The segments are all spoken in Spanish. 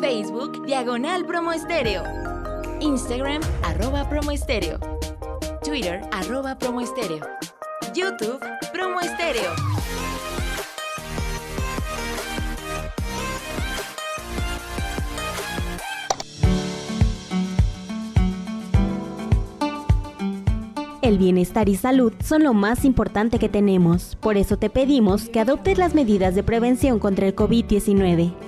Facebook Diagonal Promo Estéreo. Instagram arroba promo estéreo. Twitter arroba promo estéreo. YouTube Promo Estéreo. El bienestar y salud son lo más importante que tenemos. Por eso te pedimos que adoptes las medidas de prevención contra el COVID-19.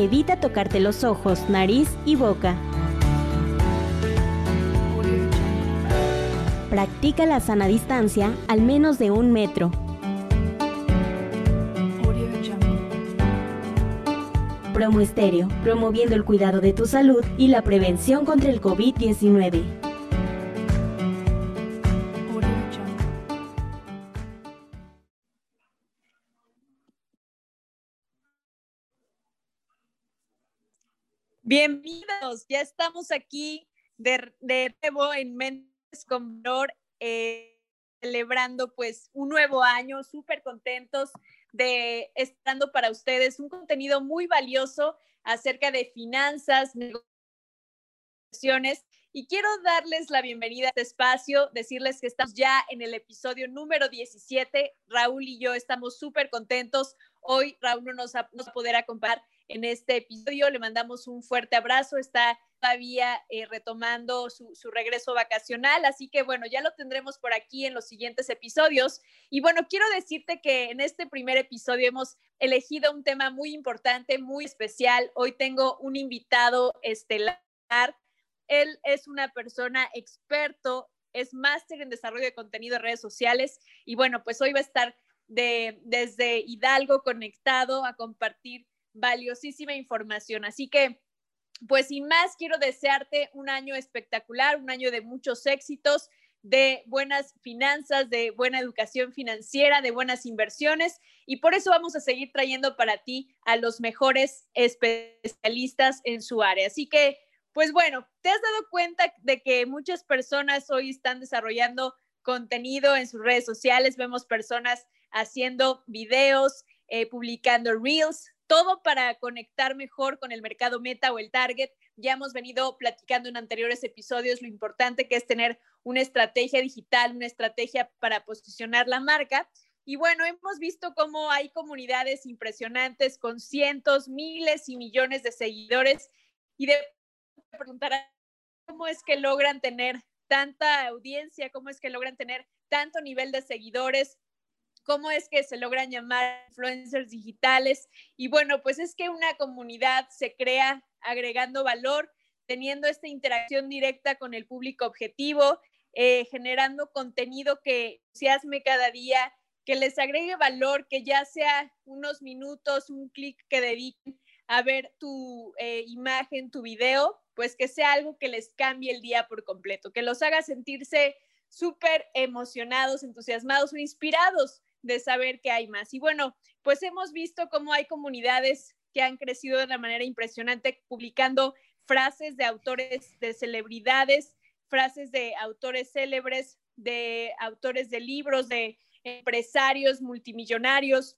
Evita tocarte los ojos, nariz y boca. Practica la sana distancia al menos de un metro. Promo Estéreo, promoviendo el cuidado de tu salud y la prevención contra el COVID-19. Bienvenidos, ya estamos aquí de, nuevo en Mentes con Valor, eh, celebrando pues un nuevo año, súper contentos de estando para ustedes un contenido muy valioso acerca de finanzas, negociaciones. Y quiero darles la bienvenida a este espacio, decirles que estamos ya en el episodio número 17. Raúl y yo estamos súper contentos. Hoy Raúl no nos, va a poder acompañar en este episodio. Le mandamos un fuerte abrazo. Está todavía eh, retomando su, regreso vacacional, así que bueno, ya lo tendremos por aquí en los siguientes episodios. Y bueno, quiero decirte que en este primer episodio hemos elegido un tema muy importante, muy especial. Hoy tengo un invitado estelar. Él es una persona experto, es máster en desarrollo de contenido en redes sociales y bueno, pues hoy va a estar de, desde Hidalgo conectado a compartir valiosísima información. Así que, pues sin más, quiero desearte un año espectacular, un año de muchos éxitos, de buenas finanzas, de buena educación financiera, de buenas inversiones. Y por eso vamos a seguir trayendo para ti a los mejores especialistas en su área. Así que, pues bueno, te has dado cuenta de que muchas personas hoy están desarrollando contenido en sus redes sociales. Vemos personas haciendo videos, eh, publicando reels, todo para conectar mejor con el mercado meta o el target. Ya hemos venido platicando en anteriores episodios lo importante que es tener una estrategia digital, una estrategia para posicionar la marca. Y bueno, hemos visto cómo hay comunidades impresionantes con cientos, miles y millones de seguidores. Y de preguntar cómo es que logran tener tanta audiencia, cómo es que logran tener tanto nivel de seguidores, cómo es que se logran llamar influencers digitales. Y bueno, pues es que una comunidad se crea agregando valor, teniendo esta interacción directa con el público objetivo, eh, generando contenido que entusiasme cada día, que les agregue valor, que ya sea unos minutos, un clic que dediquen a ver tu eh, imagen, tu video, pues que sea algo que les cambie el día por completo, que los haga sentirse súper emocionados, entusiasmados o inspirados de saber que hay más. Y bueno, pues hemos visto cómo hay comunidades que han crecido de una manera impresionante publicando frases de autores, de celebridades, frases de autores célebres, de autores de libros, de empresarios multimillonarios.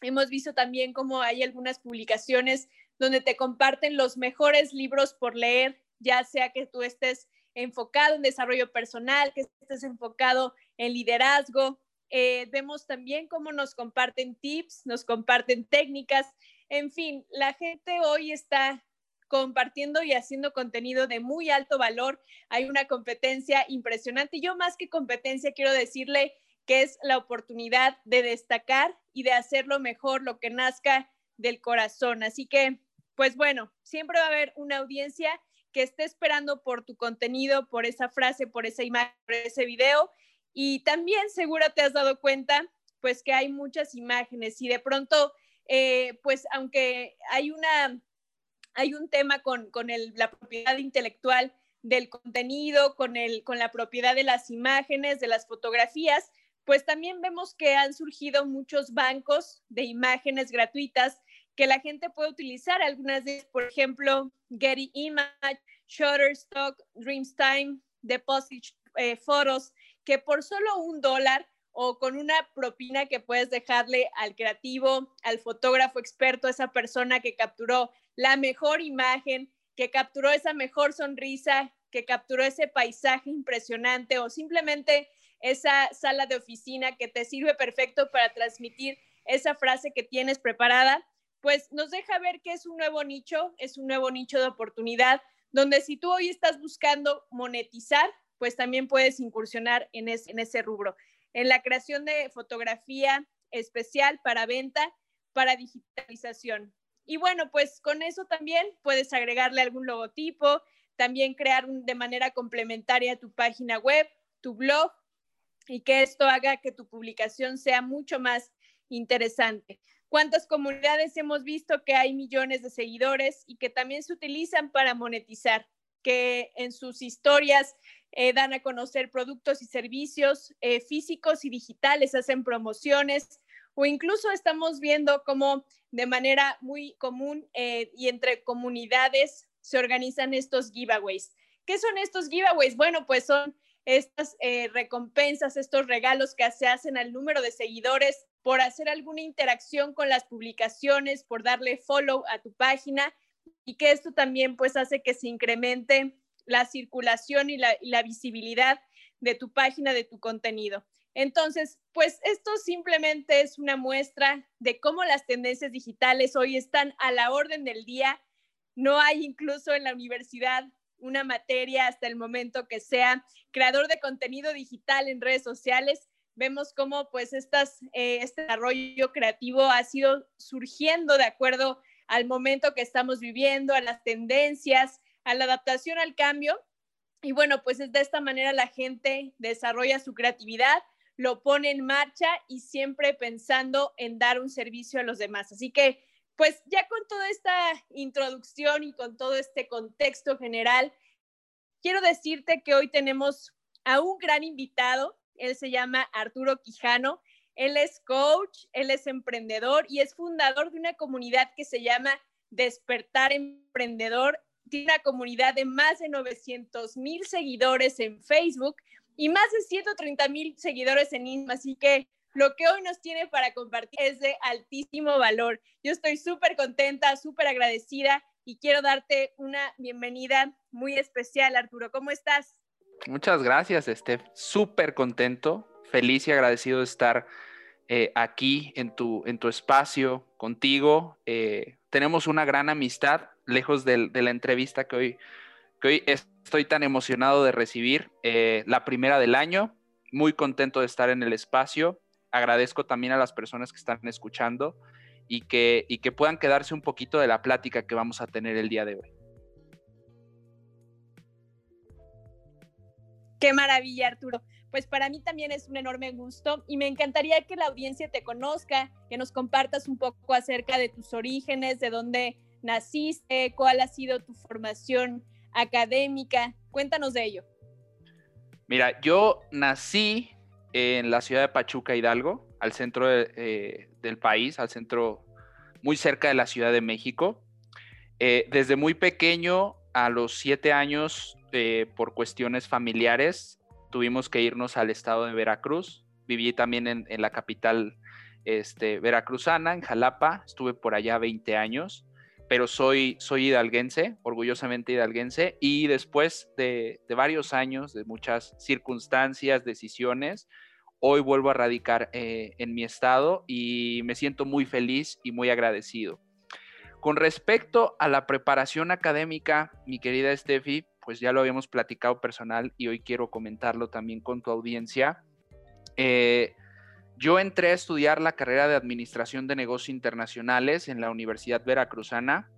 Hemos visto también cómo hay algunas publicaciones donde te comparten los mejores libros por leer, ya sea que tú estés enfocado en desarrollo personal, que estés enfocado en liderazgo, eh, vemos también cómo nos comparten tips, nos comparten técnicas. En fin, la gente hoy está compartiendo y haciendo contenido de muy alto valor. Hay una competencia impresionante. Yo más que competencia quiero decirle que es la oportunidad de destacar y de hacerlo mejor, lo que nazca del corazón. Así que, pues bueno, siempre va a haber una audiencia que esté esperando por tu contenido, por esa frase, por esa imagen, por ese video y también seguro te has dado cuenta, pues que hay muchas imágenes y de pronto eh, pues aunque hay, una, hay un tema con, con la propiedad intelectual del contenido, con, el, con la propiedad de las imágenes, de las fotografías, pues también vemos que han surgido muchos bancos de imágenes gratuitas que la gente puede utilizar. Algunas de por ejemplo, Getty Image, Shutterstock, Dreamstime, Deposit eh, Photos, que por solo un dólar o con una propina que puedes dejarle al creativo, al fotógrafo experto, esa persona que capturó la mejor imagen, que capturó esa mejor sonrisa, que capturó ese paisaje impresionante o simplemente esa sala de oficina que te sirve perfecto para transmitir esa frase que tienes preparada, pues nos deja ver que es un nuevo nicho, es un nuevo nicho de oportunidad, donde si tú hoy estás buscando monetizar, pues también puedes incursionar en, ese rubro en la creación de fotografía especial para venta, para digitalización. Y bueno, pues con eso también puedes agregarle algún logotipo, también crear de manera complementaria tu página web, tu blog y que esto haga que tu publicación sea mucho más interesante. ¿Cuántas comunidades hemos visto que hay millones de seguidores y que también se utilizan para monetizar? Que en sus historias eh, dan a conocer productos y servicios eh, físicos y digitales, hacen promociones o incluso estamos viendo cómo de manera muy común eh, y entre comunidades se organizan estos giveaways. ¿Qué son estos giveaways? Bueno, pues son estas recompensas, estos regalos que se hacen al número de seguidores por hacer alguna interacción con las publicaciones, por darle follow a tu página y que esto también pues hace que se incremente la circulación y la, visibilidad de tu página, de tu contenido. Entonces, pues esto simplemente es una muestra de cómo las tendencias digitales hoy están a la orden del día. No hay incluso en la universidad una materia hasta el momento que sea creador de contenido digital en redes sociales. Vemos cómo pues estas, eh, este desarrollo creativo ha sido surgiendo de acuerdo al momento que estamos viviendo, a las tendencias, a la adaptación al cambio. Y bueno, pues es de esta manera la gente desarrolla su creatividad, lo pone en marcha y siempre pensando en dar un servicio a los demás. Así que, pues ya con toda esta introducción y con todo este contexto general, quiero decirte que hoy tenemos a un gran invitado. Él se llama Arturo Quijano. Él es coach, él es emprendedor y es fundador de una comunidad que se llama Despertar Emprendedor tiene una comunidad de más de 900 mil seguidores en Facebook y más de 130 mil seguidores en Instagram. Así que lo que hoy nos tiene para compartir es de altísimo valor. Yo estoy súper contenta, súper agradecida y quiero darte una bienvenida muy especial, Arturo. ¿Cómo estás? Muchas gracias, Steph. Súper contento, feliz y agradecido de estar eh, aquí en tu, en tu espacio contigo. Eh, tenemos una gran amistad lejos de, la entrevista que hoy, hoy estoy tan emocionado de recibir, eh, la primera del año, muy contento de estar en el espacio, agradezco también a las personas que están escuchando y que, y que puedan quedarse un poquito de la plática que vamos a tener el día de hoy. Qué maravilla, Arturo. Pues para mí también es un enorme gusto y me encantaría que la audiencia te conozca, que nos compartas un poco acerca de tus orígenes, de dónde naciste, cuál ha sido tu formación académica. Cuéntanos de ello. Mira, yo nací en la ciudad de Pachuca, Hidalgo, al centro eh, del país, al centro muy cerca de la Ciudad de México. Eh, desde muy pequeño, a los siete años, eh, por cuestiones familiares, tuvimos que irnos al estado de Veracruz. Viví también en, la capital este, veracruzana, en Jalapa. Estuve por allá 20 años pero soy, soy hidalguense, orgullosamente hidalguense, y después de, varios años, de muchas circunstancias, decisiones, hoy vuelvo a radicar eh, en mi estado y me siento muy feliz y muy agradecido. Con respecto a la preparación académica, mi querida Steffi, pues ya lo habíamos platicado personal y hoy quiero comentarlo también con tu audiencia. Eh, yo entré a estudiar la carrera de Administración de Negocios Internacionales en la Universidad Veracruzana.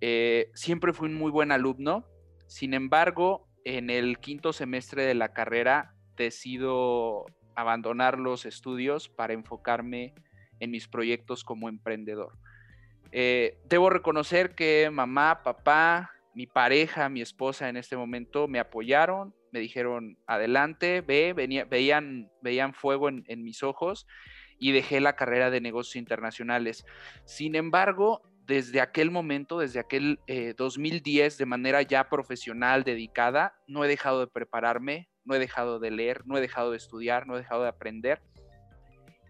Eh, siempre fui un muy buen alumno. Sin embargo, en el quinto semestre de la carrera decido abandonar los estudios para enfocarme en mis proyectos como emprendedor. Eh, debo reconocer que mamá, papá, mi pareja, mi esposa en este momento me apoyaron, me dijeron, adelante, ve, veían, veían fuego en, mis ojos y dejé la carrera de negocios internacionales. Sin embargo, desde aquel momento, desde aquel 2010, eh, de manera ya profesional, dedicada, no he dejado de prepararme, no he dejado de leer, no he dejado de estudiar, no he dejado de aprender.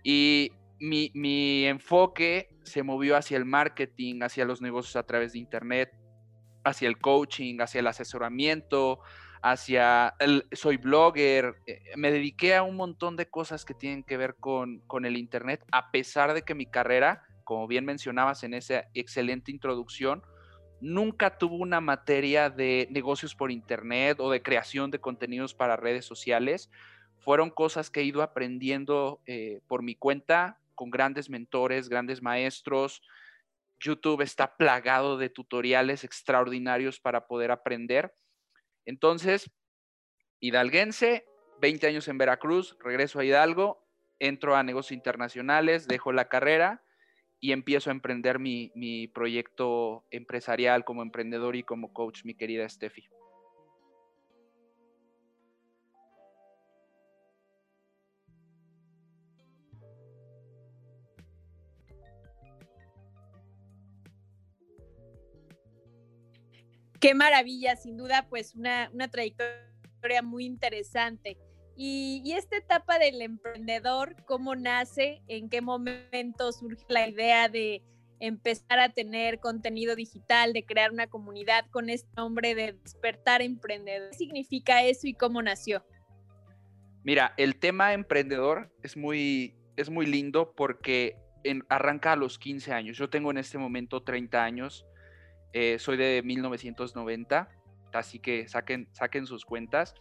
Y mi enfoque se movió hacia el marketing, hacia los negocios a través de Internet, hacia el coaching, hacia el asesoramiento, hacia el, soy blogger, eh, me dediqué a un montón de cosas que tienen que ver con, con, el Internet, a pesar de que mi carrera, como bien mencionabas en esa excelente introducción, nunca tuvo una materia de negocios por Internet o de creación de contenidos para redes sociales. Fueron cosas que he ido aprendiendo eh, por mi cuenta, con grandes mentores, grandes maestros. YouTube está plagado de tutoriales extraordinarios para poder aprender. Entonces, hidalguense, 20 años en Veracruz, regreso a Hidalgo, entro a negocios internacionales, dejo la carrera y empiezo a emprender mi, mi proyecto empresarial como emprendedor y como coach, mi querida Steffi. Qué maravilla, sin duda, pues una, trayectoria muy interesante. Y, esta etapa del emprendedor, ¿cómo nace? ¿En qué momento surge la idea de empezar a tener contenido digital, de crear una comunidad con este nombre de despertar emprendedor? ¿Qué significa eso y cómo nació? Mira, el tema emprendedor es muy, es muy lindo porque arranca a los 15 años. Yo tengo en este momento 30 años eh, soy de 1990, así que saquen, saquen sus cuentas.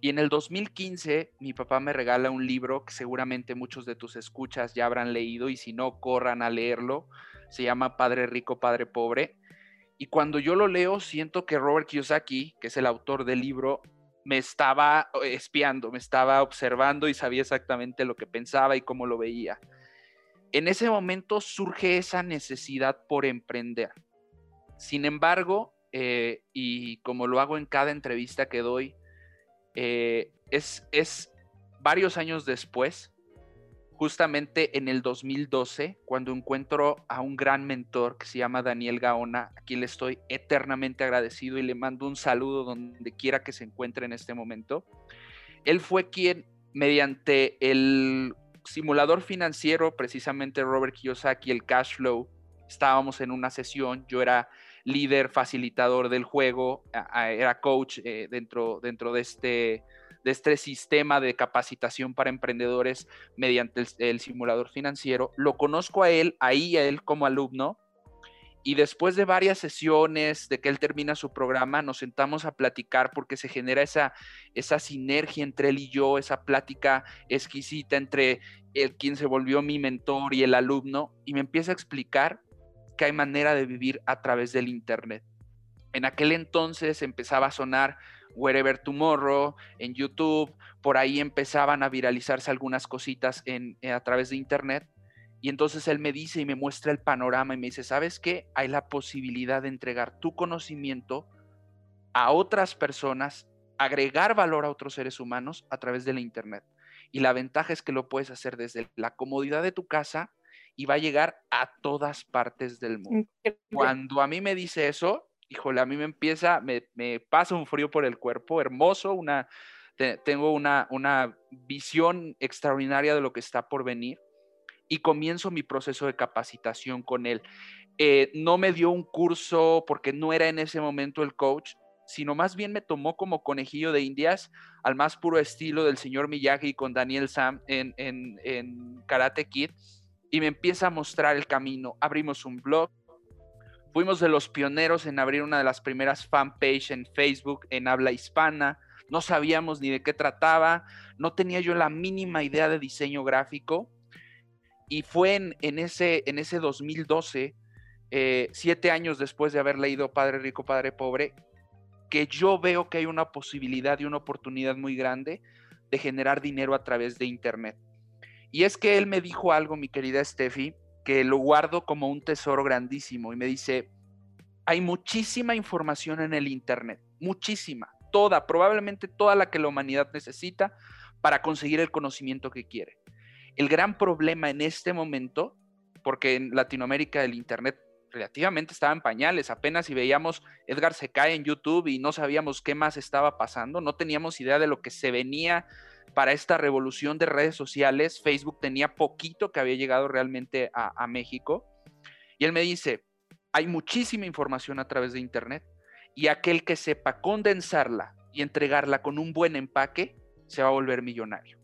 Y en el 2015 mi papá me regala un libro que seguramente muchos de tus escuchas ya habrán leído y si no, corran a leerlo. Se llama Padre Rico, Padre Pobre. Y cuando yo lo leo, siento que Robert Kiyosaki, que es el autor del libro, me estaba espiando, me estaba observando y sabía exactamente lo que pensaba y cómo lo veía. En ese momento surge esa necesidad por emprender. Sin embargo, eh, y como lo hago en cada entrevista que doy, eh, es, varios años después, justamente en el 2012, cuando encuentro a un gran mentor que se llama Daniel Gaona, a quien le estoy eternamente agradecido y le mando un saludo donde quiera que se encuentre en este momento. Él fue quien, mediante el simulador financiero, precisamente Robert Kiyosaki, el cash flow, estábamos en una sesión, yo era líder, facilitador del juego, era coach eh, dentro, dentro de, este, de este sistema de capacitación para emprendedores mediante el, simulador financiero. Lo conozco a él, ahí a él como alumno, y después de varias sesiones, de que él termina su programa, nos sentamos a platicar porque se genera esa, esa sinergia entre él y yo, esa plática exquisita entre el quien se volvió mi mentor y el alumno, y me empieza a explicar que hay manera de vivir a través del Internet. En aquel entonces empezaba a sonar Wherever Tomorrow en YouTube, por ahí empezaban a viralizarse algunas cositas en, a través de Internet. Y entonces él me dice y me muestra el panorama y me dice, ¿sabes qué? Hay la posibilidad de entregar tu conocimiento a otras personas, agregar valor a otros seres humanos a través de la Internet. Y la ventaja es que lo puedes hacer desde la comodidad de tu casa y va a llegar a todas partes del mundo. Cuando a mí me dice eso, híjole, a mí me empieza, me, pasa un frío por el cuerpo, hermoso, una, tengo una, una visión extraordinaria de lo que está por venir y comienzo mi proceso de capacitación con él. Eh, no me dio un curso porque no era en ese momento el coach, sino más bien me tomó como conejillo de indias al más puro estilo del señor Miyagi con Daniel Sam en, en, en Karate Kid y me empieza a mostrar el camino. Abrimos un blog, fuimos de los pioneros en abrir una de las primeras fanpage en Facebook en habla hispana, no sabíamos ni de qué trataba, no tenía yo la mínima idea de diseño gráfico y fue en, ese, en ese 2012, eh, siete años después de haber leído Padre Rico, Padre Pobre, que yo veo que hay una posibilidad y una oportunidad muy grande de generar dinero a través de Internet. Y es que él me dijo algo, mi querida Steffi, que lo guardo como un tesoro grandísimo y me dice, hay muchísima información en el Internet, muchísima, toda, probablemente toda la que la humanidad necesita para conseguir el conocimiento que quiere. El gran problema en este momento, porque en Latinoamérica el Internet relativamente estaba en pañales, apenas si veíamos Edgar se cae en YouTube y no sabíamos qué más estaba pasando, no teníamos idea de lo que se venía para esta revolución de redes sociales. Facebook tenía poquito que había llegado realmente a, México. Y él me dice, hay muchísima información a través de Internet y aquel que sepa condensarla y entregarla con un buen empaque se va a volver millonario.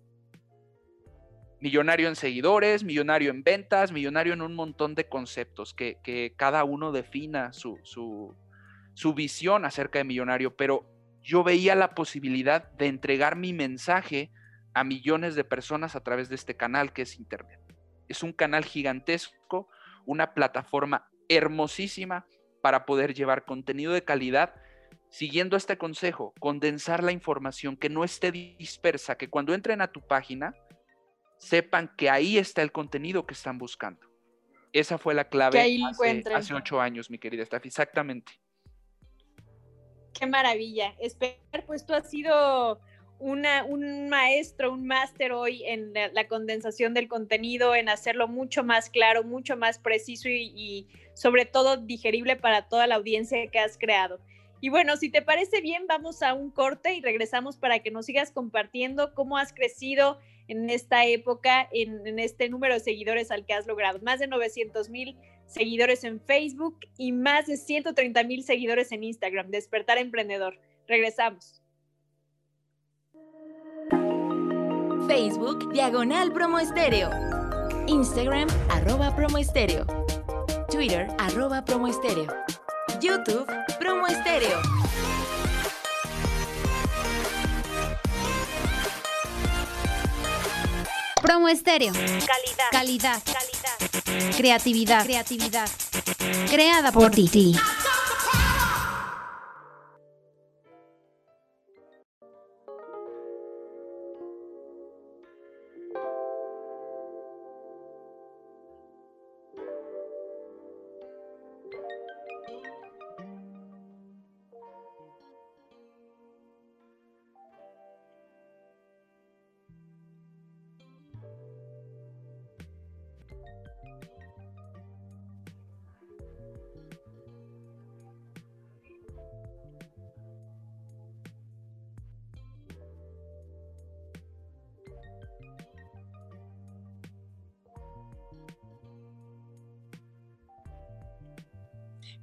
Millonario en seguidores, millonario en ventas, millonario en un montón de conceptos, que, cada uno defina su, su visión acerca de millonario, pero yo veía la posibilidad de entregar mi mensaje a millones de personas a través de este canal que es Internet. Es un canal gigantesco, una plataforma hermosísima para poder llevar contenido de calidad siguiendo este consejo, condensar la información, que no esté dispersa, que cuando entren a tu página sepan que ahí está el contenido que están buscando. Esa fue la clave hace, ocho años, mi querida Steffi, exactamente. Qué maravilla. Esperar, pues tú has sido una, un maestro, un máster hoy en la, condensación del contenido, en hacerlo mucho más claro, mucho más preciso y sobre todo digerible para toda la audiencia que has creado. Y bueno, si te parece bien, vamos a un corte y regresamos para que nos sigas compartiendo cómo has crecido en esta época, en, este número de seguidores al que has logrado. Más de 900 mil seguidores en Facebook y más de 130 mil seguidores en Instagram. Despertar Emprendedor. Regresamos. Facebook, diagonal promo estéreo. Instagram, arroba promo estéreo. Twitter, arroba promo estéreo. YouTube, Promo Estéreo. Promo Estéreo. Calidad. Calidad. Calidad. Creatividad. Creatividad. Creada por ti.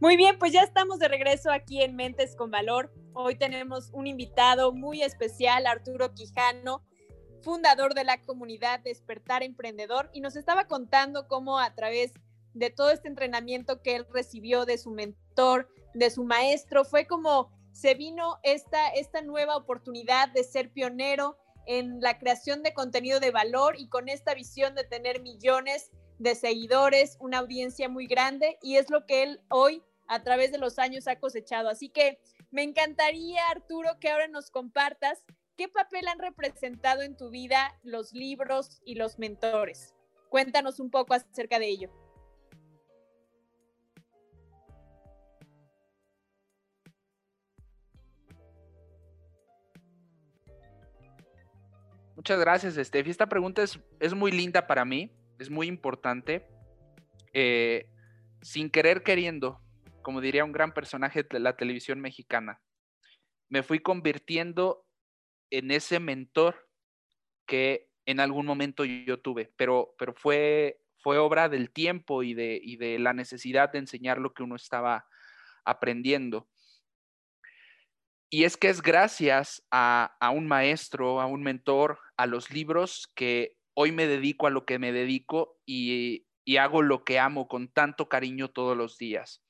Muy bien, pues ya estamos de regreso aquí en Mentes con Valor. Hoy tenemos un invitado muy especial, Arturo Quijano, fundador de la comunidad Despertar Emprendedor, y nos estaba contando cómo a través de todo este entrenamiento que él recibió de su mentor, de su maestro, fue como se vino esta, esta nueva oportunidad de ser pionero en la creación de contenido de valor y con esta visión de tener millones de seguidores, una audiencia muy grande y es lo que él hoy a través de los años ha cosechado. Así que me encantaría, Arturo, que ahora nos compartas qué papel han representado en tu vida los libros y los mentores. Cuéntanos un poco acerca de ello. Muchas gracias, Steffi. Esta pregunta es, es, muy linda para mí, es muy importante. Eh, sin querer queriendo, como diría un gran personaje de la televisión mexicana. Me fui convirtiendo en ese mentor que en algún momento yo tuve, pero, pero fue, fue obra del tiempo y de, y de la necesidad de enseñar lo que uno estaba aprendiendo. Y es que es gracias a, a, un maestro, a un mentor, a los libros que hoy me dedico a lo que me dedico y, y hago lo que amo con tanto cariño todos los días.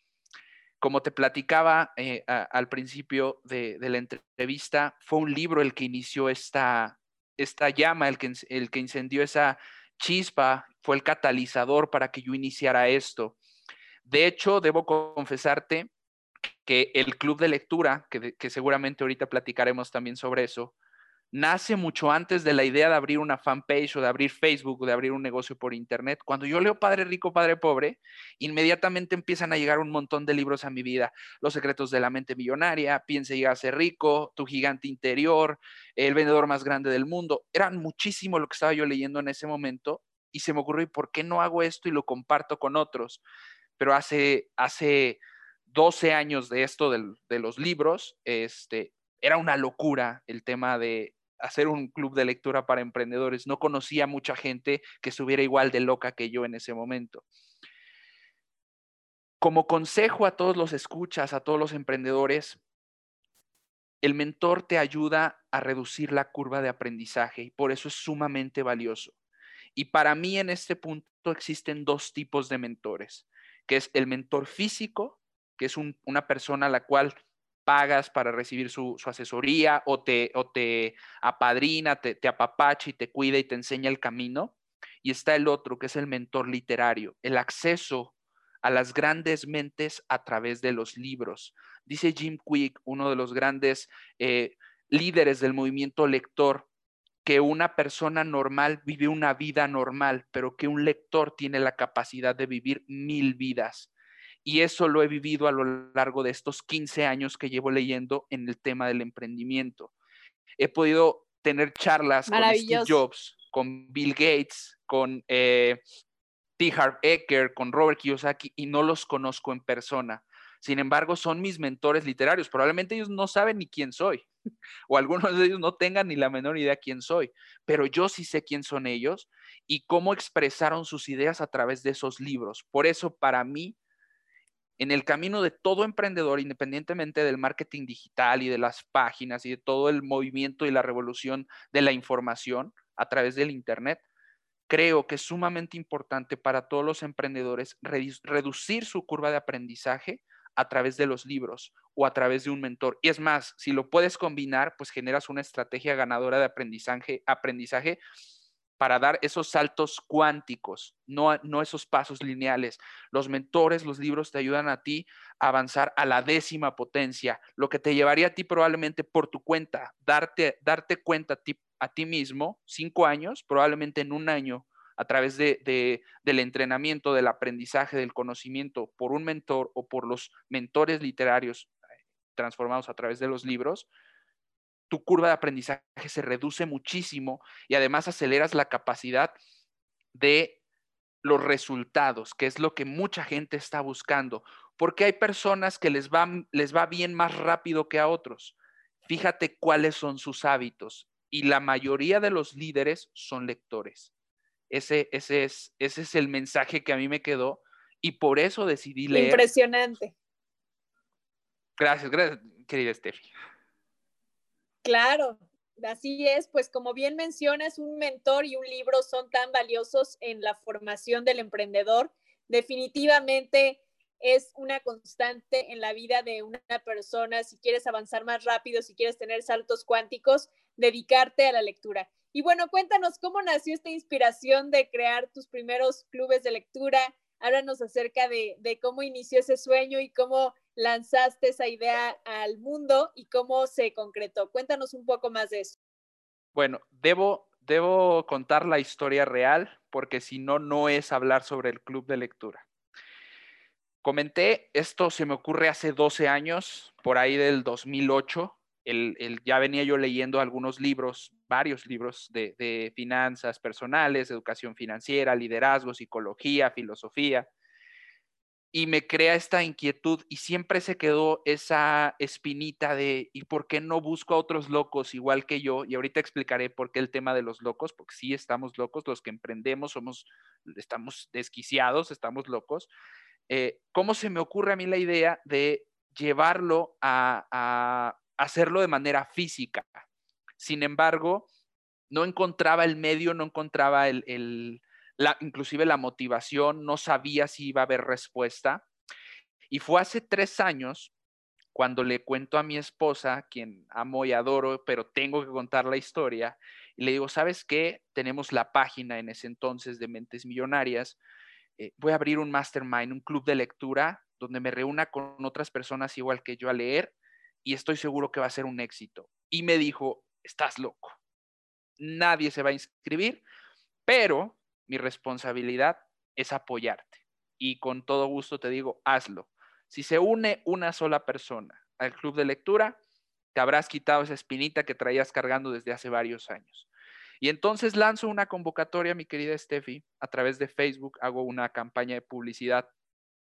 Como te platicaba eh, al principio de, la entrevista, fue un libro el que inició esta, esta llama, el que, el que incendió esa chispa, fue el catalizador para que yo iniciara esto. De hecho, debo confesarte que el club de lectura, que, que seguramente ahorita platicaremos también sobre eso, nace mucho antes de la idea de abrir una fanpage o de abrir Facebook o de abrir un negocio por Internet. Cuando yo leo Padre Rico, Padre Pobre, inmediatamente empiezan a llegar un montón de libros a mi vida. Los secretos de la mente millonaria, Piense y ser rico, Tu gigante interior, El vendedor más grande del mundo. Eran muchísimo lo que estaba yo leyendo en ese momento y se me ocurrió, ¿y por qué no hago esto y lo comparto con otros? Pero hace, hace 12 años de esto de los libros, este, era una locura el tema de hacer un club de lectura para emprendedores. No conocía mucha gente que estuviera igual de loca que yo en ese momento. Como consejo a todos los escuchas, a todos los emprendedores, el mentor te ayuda a reducir la curva de aprendizaje y por eso es sumamente valioso. Y para mí en este punto existen dos tipos de mentores, que es el mentor físico, que es una persona a la cual pagas para recibir su, asesoría o te, o te apadrina, te, te apapacha y te cuida y te enseña el camino. Y está el otro, que es el mentor literario, el acceso a las grandes mentes a través de los libros. Dice Jim Quick, uno de los grandes eh, líderes del movimiento lector, que una persona normal vive una vida normal, pero que un lector tiene la capacidad de vivir mil vidas. Y eso lo he vivido a lo largo de estos 15 años que llevo leyendo en el tema del emprendimiento. He podido tener charlas con Steve Jobs, con Bill Gates, con eh, T. Harv Eker, con Robert Kiyosaki, y no los conozco en persona. Sin embargo, son mis mentores literarios. Probablemente ellos no saben ni quién soy, o algunos de ellos no tengan ni la menor idea quién soy, pero yo sí sé quién son ellos y cómo expresaron sus ideas a través de esos libros. Por eso, para mí, en el camino de todo emprendedor, independientemente del marketing digital y de las páginas y de todo el movimiento y la revolución de la información a través del Internet, creo que es sumamente importante para todos los emprendedores reducir su curva de aprendizaje a través de los libros o a través de un mentor. Y es más, si lo puedes combinar, pues generas una estrategia ganadora de aprendizaje, aprendizaje para dar esos saltos cuánticos, no, no esos pasos lineales. Los mentores, los libros te ayudan a ti a avanzar a la décima potencia, lo que te llevaría a ti probablemente por tu cuenta, darte, darte cuenta a ti, a ti mismo, cinco años, probablemente en un año, a través de, del entrenamiento, del aprendizaje, del conocimiento por un mentor o por los mentores literarios eh, transformados a través de los libros, tu curva de aprendizaje se reduce muchísimo y además aceleras la capacidad de los resultados, que es lo que mucha gente está buscando, porque hay personas que les va, les va bien más rápido que a otros. Fíjate cuáles son sus hábitos y la mayoría de los líderes son lectores. Ese, ese, es, ese es el mensaje que a mí me quedó y por eso decidí leer. Impresionante. Gracias, gracias, querida Steffi. Claro, así es, pues como bien mencionas, un mentor y un libro son tan valiosos en la formación del emprendedor. Definitivamente es una constante en la vida de una persona. Si quieres avanzar más rápido, si quieres tener saltos cuánticos, dedicarte a la lectura. Y bueno, cuéntanos cómo nació esta inspiración de crear tus primeros clubes de lectura. Háblanos acerca de, de cómo inició ese sueño y cómo lanzaste esa idea al mundo y cómo se concretó. Cuéntanos un poco más de eso. Bueno, debo, debo contar la historia real porque si no, no es hablar sobre el club de lectura. Comenté, esto se me ocurre hace 12 años, por ahí del 2008. El, ya venía yo leyendo algunos libros, varios libros de, de finanzas personales, educación financiera, liderazgo, psicología, filosofía y me crea esta inquietud y siempre se quedó esa espinita de ¿y por qué no busco a otros locos igual que yo? Y ahorita explicaré por qué el tema de los locos, porque sí estamos locos, los que emprendemos somos, estamos desquiciados, estamos locos. Eh, ¿Cómo se me ocurre a mí la idea de llevarlo a, hacerlo de manera física? Sin embargo, no encontraba el medio, no encontraba el inclusive la motivación, no sabía si iba a haber respuesta. Y fue hace tres años cuando le cuento a mi esposa, quien amo y adoro, pero tengo que contar la historia, y le digo, ¿sabes qué? Tenemos la página en ese entonces de Mentes Millonarias. Eh, voy a abrir un mastermind, un club de lectura, donde me reúna con otras personas igual que yo a leer, y estoy seguro que va a ser un éxito. Y me dijo, estás loco. nadie se va a inscribir, pero mi responsabilidad es apoyarte. Y con todo gusto te digo, hazlo. Si se une una sola persona al club de lectura, te habrás quitado esa espinita que traías cargando desde hace varios años. Y entonces lanzo una convocatoria, mi querida Steffi, a través de Facebook, hago una campaña de publicidad.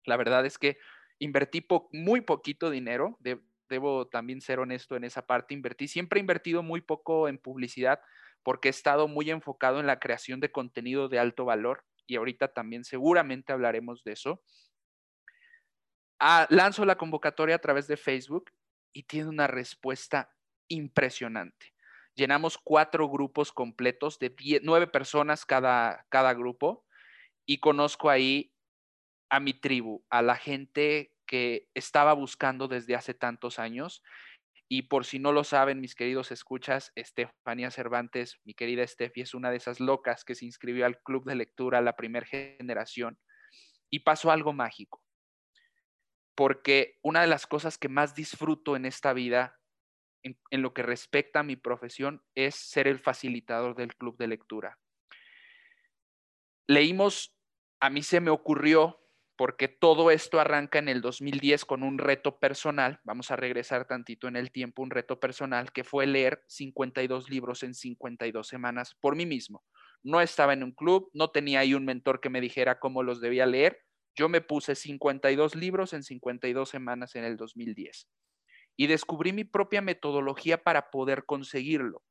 La verdad es que invertí muy poquito dinero, debo también ser honesto en esa parte, invertí, siempre he invertido muy poco en publicidad porque he estado muy enfocado en la creación de contenido de alto valor y ahorita también seguramente hablaremos de eso. Ah, lanzo la convocatoria a través de Facebook y tiene una respuesta impresionante. Llenamos cuatro grupos completos de nueve personas cada, cada grupo y conozco ahí a mi tribu, a la gente que estaba buscando desde hace tantos años. Y por si no lo saben, mis queridos escuchas, Estefanía Cervantes, mi querida Estefi, es una de esas locas que se inscribió al club de lectura, la primera generación, y pasó algo mágico. Porque una de las cosas que más disfruto en esta vida en, lo que respecta a mi profesión es ser el facilitador del club de lectura. Leímos, a mí se me ocurrió, porque todo esto arranca en el 2010 con un reto personal, vamos a regresar tantito en el tiempo, un reto personal que fue leer 52 libros en 52 semanas por mí mismo. No estaba en un club, no tenía ahí un mentor que me dijera cómo los debía leer. Yo me puse 52 libros en 52 semanas en el 2010 y descubrí mi propia metodología para poder conseguirlo.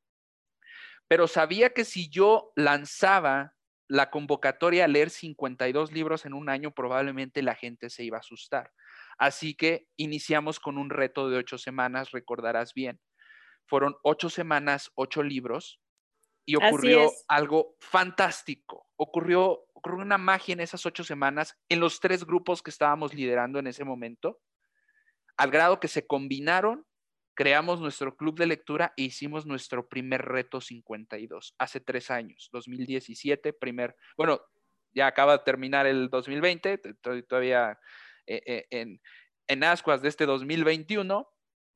Pero sabía que si yo lanzaba la convocatoria a leer 52 libros en un año, probablemente la gente se iba a asustar. Así que iniciamos con un reto de ocho semanas, recordarás bien. Fueron ocho semanas, ocho libros, y ocurrió algo fantástico. Ocurrió, ocurrió una magia en esas ocho semanas en los tres grupos que estábamos liderando en ese momento al grado que se combinaron, creamos nuestro club de lectura e hicimos nuestro primer reto 52, hace tres años, 2017, primer, bueno, ya acaba de terminar el 2020, estoy todavía eh, eh, en, en ascuas de este 2021,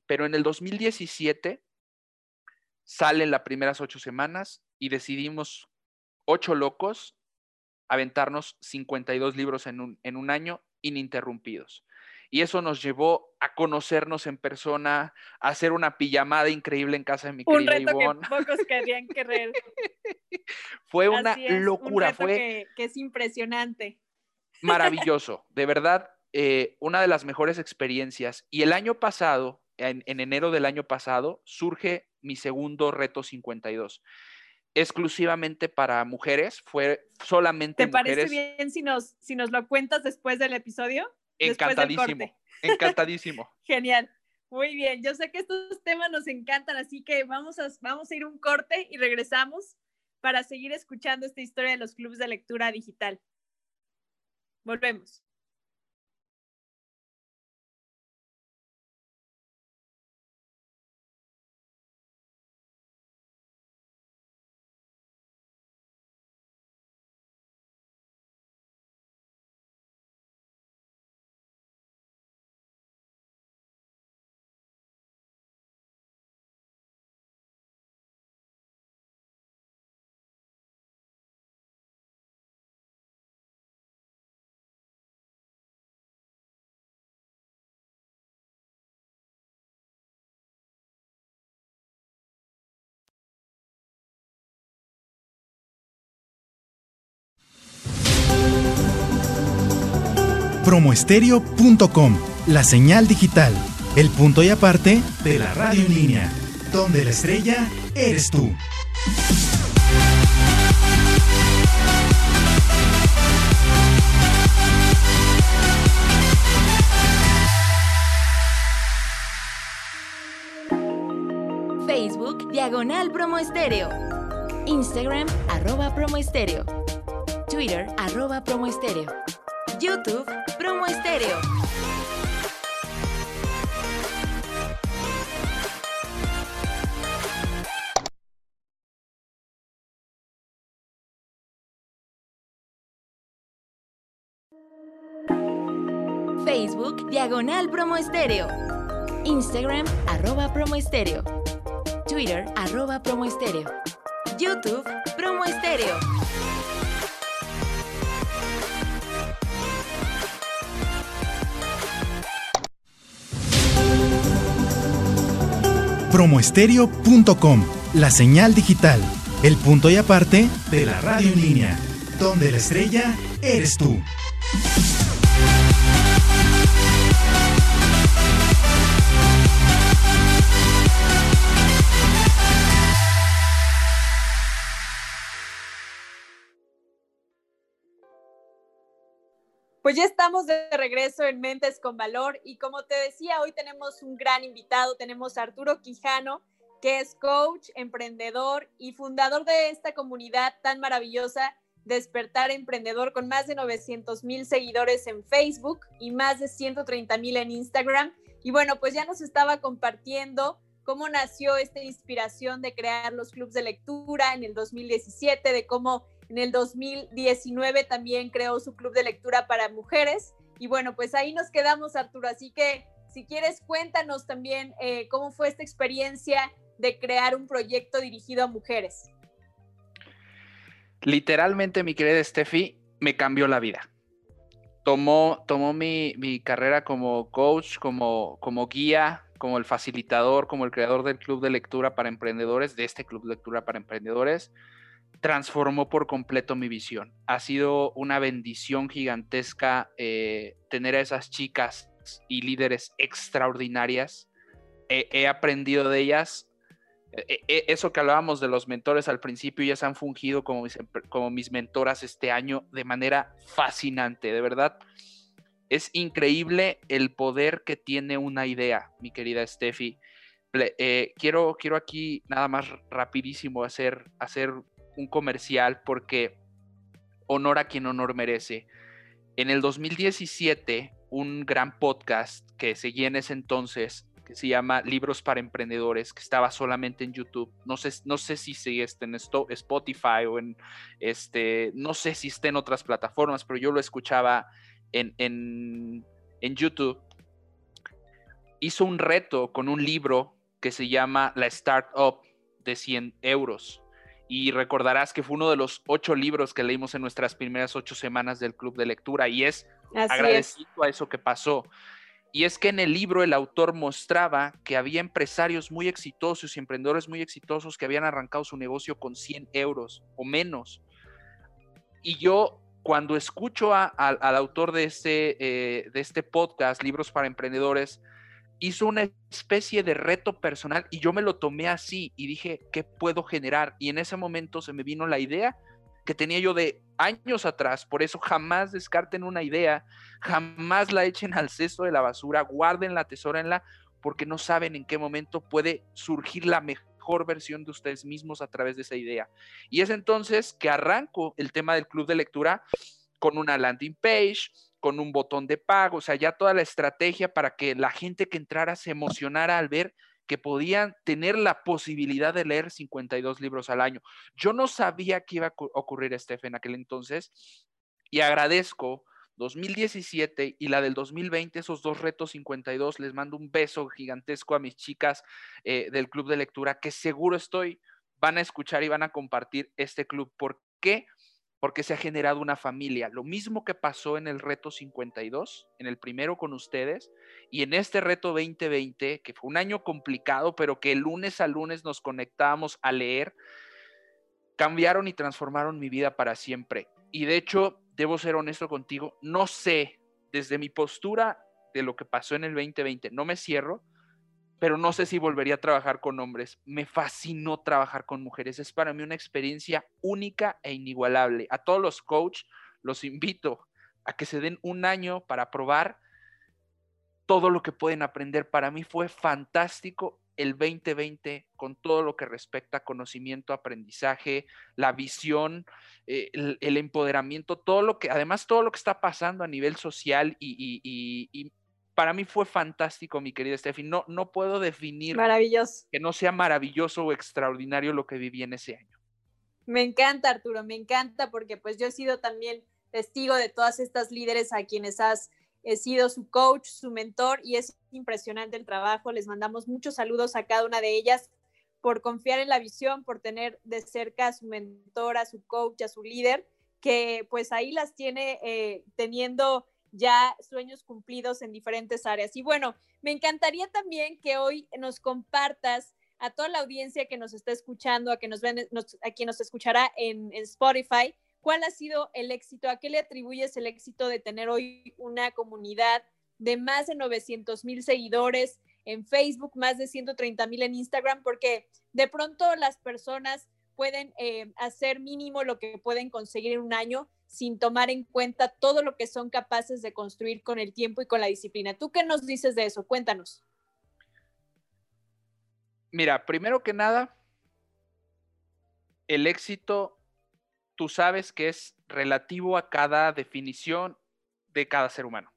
pero en el 2017 salen las primeras ocho semanas y decidimos, ocho locos, aventarnos 52 libros en un, en un año ininterrumpidos y eso nos llevó a conocernos en persona, a hacer una pijamada increíble en casa de mi querida Un reto que pocos querían querer. fue una locura, un fue que, es impresionante. Maravilloso, de verdad, eh, una de las mejores experiencias. Y el año pasado, en, enero del año pasado, surge mi segundo reto 52 exclusivamente para mujeres, fue solamente ¿Te parece bien si nos, si nos lo cuentas después del episodio? Encantadísimo. Encantadísimo. Genial. Muy bien, yo sé que estos temas nos encantan, así que vamos a, vamos a ir un corte y regresamos para seguir escuchando esta historia de los clubes de lectura digital. Volvemos. promoestereo.com, la señal digital, el punto y aparte de la radio en línea, donde la estrella eres tú. Facebook, diagonal promo estéreo. Instagram, arroba promo estéreo. Twitter, arroba promo estéreo. YouTube, Promo Estéreo. Facebook, Diagonal Promo Estéreo. Instagram, arroba Promo Estéreo. Twitter, arroba Promo Estéreo. YouTube, Promo Estéreo. Promoestereo.com, la señal digital, el punto y aparte de la radio en línea, donde la estrella eres tú. Pues ya estamos de regreso en Mentes con Valor y como te decía, hoy tenemos un gran invitado, tenemos a Arturo Quijano, que es coach, emprendedor y fundador de esta comunidad tan maravillosa, Despertar Emprendedor, con más de 900 mil seguidores en Facebook y más de 130 mil en Instagram. Y bueno, pues ya nos estaba compartiendo cómo nació esta inspiración de crear los clubes de lectura en el 2017, de cómo en el 2019 también creó su club de lectura para mujeres. Y bueno, pues ahí nos quedamos, Arturo. Así que si quieres, cuéntanos también eh, cómo fue esta experiencia de crear un proyecto dirigido a mujeres. Literalmente, mi querida Steffi, me cambió la vida. Tomó, tomó mi, carrera como coach, como, como guía, como el facilitador, como el creador del club de lectura para emprendedores, de este club de lectura para emprendedores transformó por completo mi visión. Ha sido una bendición gigantesca eh, tener a esas chicas y líderes extraordinarias. he aprendido de ellas. E, e, eso que hablábamos de los mentores al principio, ya se han fungido como mis, como mis mentoras este año de manera fascinante, de verdad. Es increíble el poder que tiene una idea, mi querida Steffi. Eh, quiero, quiero aquí nada más rapidísimo hacer, hacer un comercial porque honor a quien honor merece. En el 2017, un gran podcast que seguía en ese entonces, que se llama Libros para Emprendedores, que estaba solamente en YouTube. No sé, no sé si sigue este en Spotify o en este, no sé si está en otras plataformas, pero yo lo escuchaba en, en, en YouTube. Hizo un reto con un libro que se llama La Startup de 100 euros y recordarás que fue uno de los ocho libros que leímos en nuestras primeras ocho semanas del club de lectura y es agradecido a eso que pasó. Y es que en el libro el autor mostraba que había empresarios muy exitosos y emprendedores muy exitosos que habían arrancado su negocio con 100 euros o menos. Y yo cuando escucho al autor de este, eh, de este podcast, Libros para Emprendedores, hizo una especie de reto personal y yo me lo tomé así y dije, ¿qué puedo generar? Y en ese momento se me vino la idea que tenía yo de años atrás, por eso jamás descarten una idea, jamás la echen al cesto de la basura, guárdenla, tesórenla, porque no saben en qué momento puede surgir la mejor versión de ustedes mismos a través de esa idea. Y es entonces que arranco el tema del club de lectura con una landing page, con un botón de pago, o sea, ya toda la estrategia para que la gente que entrara se emocionara al ver que podían tener la posibilidad de leer 52 libros al año. Yo no sabía que iba a ocurrir, Steph, en aquel entonces, y agradezco 2017 y la del 2020, esos dos retos 52, les mando un beso gigantesco a mis chicas eh, del club de lectura, que seguro estoy, van a escuchar y van a compartir este club. ¿Por qué? Se ha generado una familia. Lo mismo que pasó en el reto 52, en el primero con ustedes, y en este reto 2020, que fue un año complicado, pero que lunes a lunes nos conectábamos a leer, cambiaron y transformaron mi vida para siempre. Y de hecho, debo ser honesto contigo, no sé, desde mi postura de lo que pasó en el 2020, no me cierro, pero no sé si volvería a trabajar con hombres. Me fascinó trabajar con mujeres. Es para mí una experiencia única e inigualable. A todos los coaches los invito a que se den un año para probar todo lo que pueden aprender. Para mí fue fantástico el 2020 con todo lo que respecta a conocimiento, aprendizaje, la visión, eh, el, empoderamiento, todo lo que, además todo lo que está pasando a nivel social y, y para mí fue fantástico, mi querida Steffi. No, no puedo definir Maravilloso. que no sea maravilloso o extraordinario lo que viví en ese año. Me encanta, Arturo, me encanta porque pues yo he sido también testigo de todas estas líderes a quienes has sido su coach, su mentor y es impresionante el trabajo. Les mandamos muchos saludos a cada una de ellas por confiar en la visión, por tener de cerca a su mentor, a su coach, a su líder, que pues ahí las tiene eh, teniendo ya sueños cumplidos en diferentes áreas. Y bueno, me encantaría también que hoy nos compartas a toda la audiencia que nos está escuchando, a, que nos ven, a quien nos escuchará en, Spotify, cuál ha sido el éxito, a qué le atribuyes el éxito de tener hoy una comunidad de más de 900 mil seguidores en Facebook, más de 130 mil en Instagram, porque de pronto las personas pueden eh, hacer mínimo lo que pueden conseguir en un año sin tomar en cuenta todo lo que son capaces de construir con el tiempo y con la disciplina. ¿Tú qué nos dices de eso? Cuéntanos. Mira, primero que nada, el éxito, tú sabes que es relativo a cada definición de cada ser humano.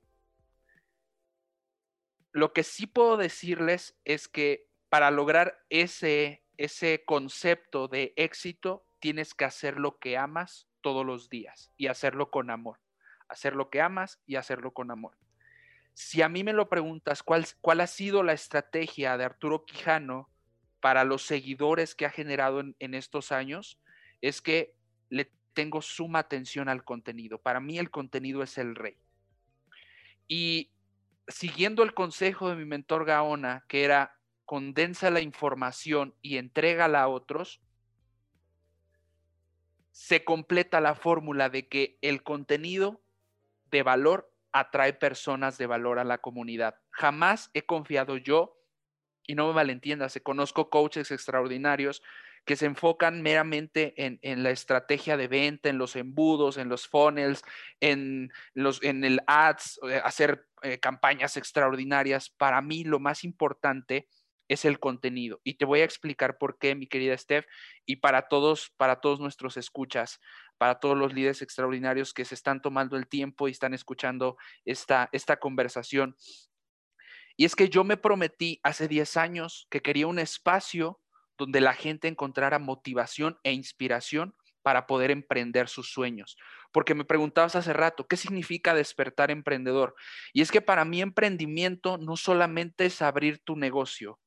Lo que sí puedo decirles es que para lograr ese, ese concepto de éxito, tienes que hacer lo que amas todos los días y hacerlo con amor. Hacer lo que amas y hacerlo con amor. Si a mí me lo preguntas, ¿cuál, cuál ha sido la estrategia de Arturo Quijano para los seguidores que ha generado en, en estos años? Es que le tengo suma atención al contenido. Para mí el contenido es el rey. Y siguiendo el consejo de mi mentor Gaona, que era condensa la información y entrégala a otros, se completa la fórmula de que el contenido de valor atrae personas de valor a la comunidad. Jamás he confiado yo, y no me malentiendas, conozco coaches extraordinarios que se enfocan meramente en, la estrategia de venta, en los embudos, en los funnels, en, los, en el ads, eh, hacer eh, campañas extraordinarias. Para mí lo más importante es el contenido. Y te voy a explicar por qué, mi querida Steph, y para todos, para todos nuestros escuchas, para todos los líderes extraordinarios que se están tomando el tiempo y están escuchando esta, esta conversación. Y es que yo me prometí hace 10 años que quería un espacio donde la gente encontrara motivación e inspiración para poder emprender sus sueños. Porque me preguntabas hace rato, ¿qué significa despertar emprendedor? Y es que para mí emprendimiento no solamente es abrir tu negocio.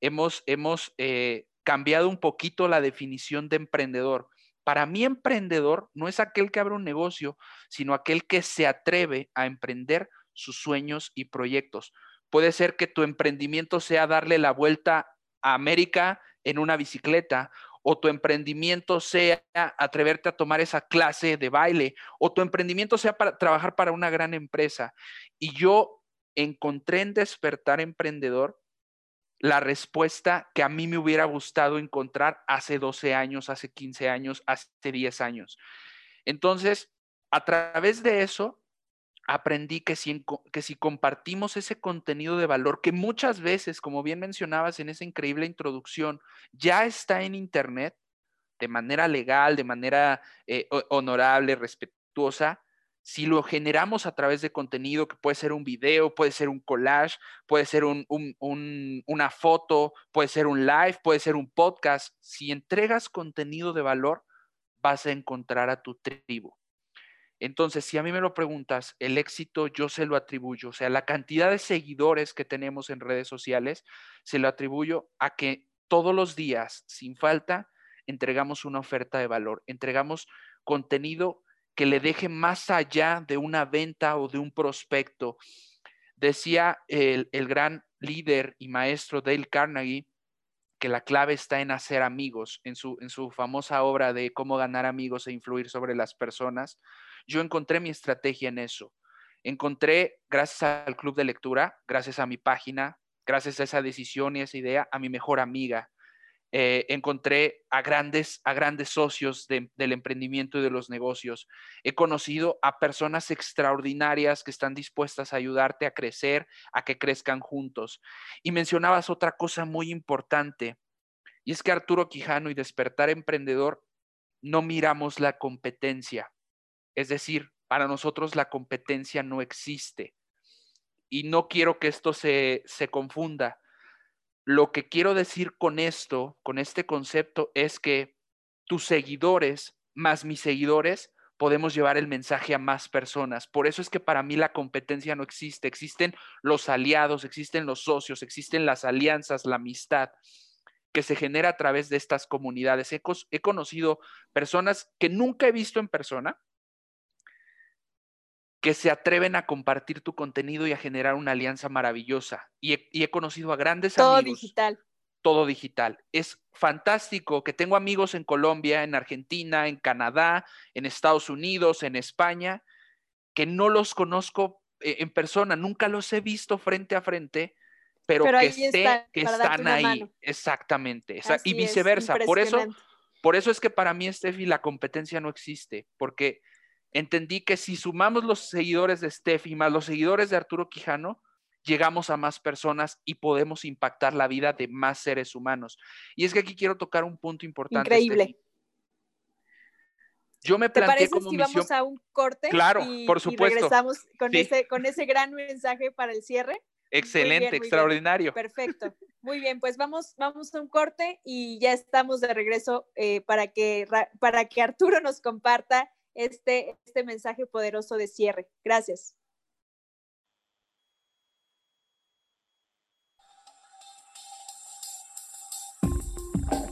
Hemos, hemos eh, cambiado un poquito la definición de emprendedor. Para mí emprendedor no es aquel que abre un negocio, sino aquel que se atreve a emprender sus sueños y proyectos. Puede ser que tu emprendimiento sea darle la vuelta a América en una bicicleta o tu emprendimiento sea atreverte a tomar esa clase de baile o tu emprendimiento sea para trabajar para una gran empresa. Y yo encontré en despertar emprendedor la respuesta que a mí me hubiera gustado encontrar hace 12 años, hace 15 años, hace 10 años. Entonces, a través de eso, aprendí que si, que si compartimos ese contenido de valor, que muchas veces, como bien mencionabas en esa increíble introducción, ya está en Internet de manera legal, de manera eh, honorable, respetuosa, si lo generamos a través de contenido, que puede ser un video, puede ser un collage, puede ser una foto, puede ser un live, puede ser un podcast, si entregas contenido de valor, vas a encontrar a tu tribu. Entonces, si a mí me lo preguntas, el éxito yo se lo atribuyo, o sea, la cantidad de seguidores que tenemos en redes sociales, se lo atribuyo a que todos los días, sin falta, entregamos una oferta de valor, entregamos contenido que le deje más allá de una venta o de un prospecto. Decía el, el gran líder y maestro Dale Carnegie, que la clave está en hacer amigos, en su, en su famosa obra de cómo ganar amigos e influir sobre las personas. Yo encontré mi estrategia en eso. Encontré, gracias al club de lectura, gracias a mi página, gracias a esa decisión y esa idea, a mi mejor amiga. Eh, encontré a grandes, a grandes socios del emprendimiento y de los negocios. He conocido a personas extraordinarias que están dispuestas a ayudarte a crecer, a que crezcan juntos. Y mencionabas otra cosa muy importante, y es que Arturo Quijano y Despertar Emprendedor no miramos la competencia. Es decir, para nosotros la competencia no existe. Y no quiero que esto se, se confunda. Lo que quiero decir con esto, con este concepto, es que tus seguidores más mis seguidores podemos llevar el mensaje a más personas. Por eso es que para mí la competencia no existe. Existen los aliados, existen los socios, existen las alianzas, la amistad. que se genera a través de estas comunidades. He, he conocido personas que nunca he visto en persona, que se atreven a compartir tu contenido y a generar una alianza maravillosa. Y he, conocido a grandes todo amigos. Todo digital. Todo digital. Es fantástico que tengo amigos en Colombia, en Argentina, en Canadá, en Estados Unidos, en España, que no los conozco eh, en persona, nunca los he visto frente a frente, pero, que, sé que están ahí. Exactamente. y viceversa. por eso, por eso es que para mí, Steffi, la competencia no existe, porque entendí que si sumamos los seguidores de Steffi más los seguidores de Arturo Quijano, llegamos a más personas y podemos impactar la vida de más seres humanos. Y es que aquí quiero tocar un punto importante. Increíble. Yo me planteé como si misión... vamos a un corte? Claro, por supuesto. Y regresamos con, ese, con ese gran mensaje para el cierre. Excelente, extraordinario. Perfecto. Muy bien, pues vamos, vamos a un corte y ya estamos de regreso eh, para, que, para que Arturo nos comparta este, este mensaje poderoso de cierre. Gracias.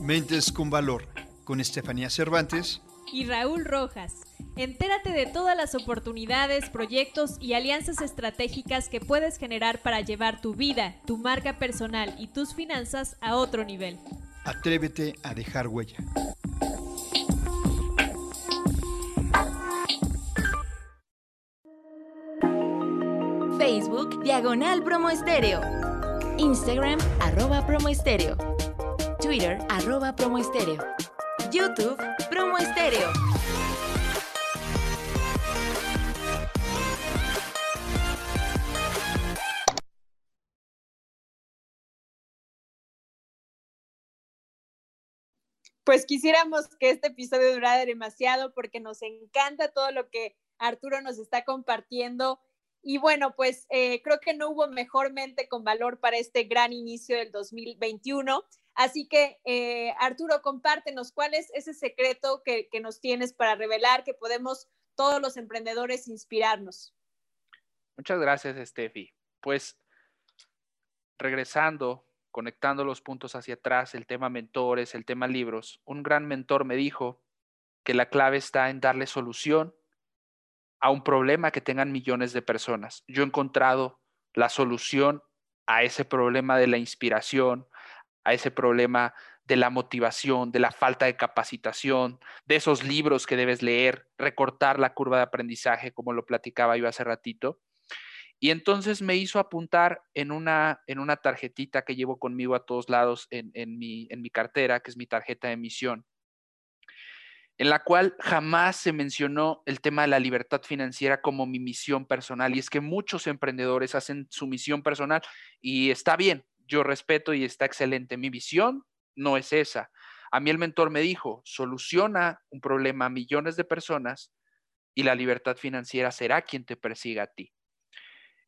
Mentes con Valor, con Estefanía Cervantes y Raúl Rojas. Entérate de todas las oportunidades, proyectos y alianzas estratégicas que puedes generar para llevar tu vida, tu marca personal y tus finanzas a otro nivel. Atrévete a dejar huella. Diagonal Promo Estéreo. Instagram arroba Promo Estéreo. Twitter arroba Promo Estéreo. YouTube Promo Estéreo. Pues quisiéramos que este episodio durara demasiado porque nos encanta todo lo que Arturo nos está compartiendo y bueno, pues eh, creo que no hubo mejor mente con valor para este gran inicio del 2021. Así que, eh, Arturo, compártenos cuál es ese secreto que, que nos tienes para revelar que podemos todos los emprendedores inspirarnos. Muchas gracias, Steffi. Pues regresando, conectando los puntos hacia atrás, el tema mentores, el tema libros, un gran mentor me dijo que la clave está en darle solución a un problema que tengan millones de personas. Yo he encontrado la solución a ese problema de la inspiración, a ese problema de la motivación, de la falta de capacitación, de esos libros que debes leer, recortar la curva de aprendizaje, como lo platicaba yo hace ratito. Y entonces me hizo apuntar en una, en una tarjetita que llevo conmigo a todos lados en, en, mi, en mi cartera, que es mi tarjeta de misión en la cual jamás se mencionó el tema de la libertad financiera como mi misión personal. Y es que muchos emprendedores hacen su misión personal y está bien, yo respeto y está excelente. Mi visión no es esa. A mí el mentor me dijo, soluciona un problema a millones de personas y la libertad financiera será quien te persiga a ti.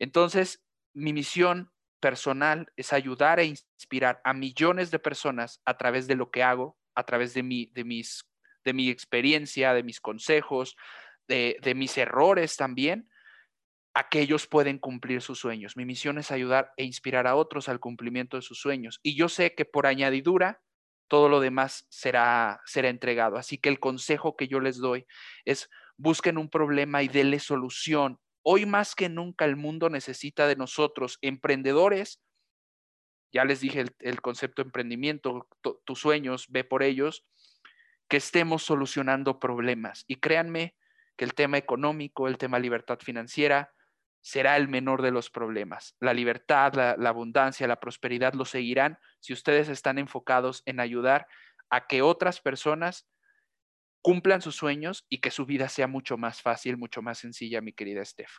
Entonces, mi misión personal es ayudar e inspirar a millones de personas a través de lo que hago, a través de, mi, de mis de mi experiencia, de mis consejos, de, mis errores también, a que ellos pueden cumplir sus sueños. Mi misión es ayudar e inspirar a otros al cumplimiento de sus sueños. Y yo sé que por añadidura, todo lo demás será, será entregado. Así que el consejo que yo les doy es busquen un problema y denle solución. Hoy más que nunca el mundo necesita de nosotros, emprendedores. Ya les dije el, concepto de emprendimiento, tus sueños, ve por ellos que estemos solucionando problemas. Y créanme que el tema económico, el tema libertad financiera, será el menor de los problemas. La libertad, la, abundancia, la prosperidad lo seguirán si ustedes están enfocados en ayudar a que otras personas cumplan sus sueños y que su vida sea mucho más fácil, mucho más sencilla, mi querida Steph.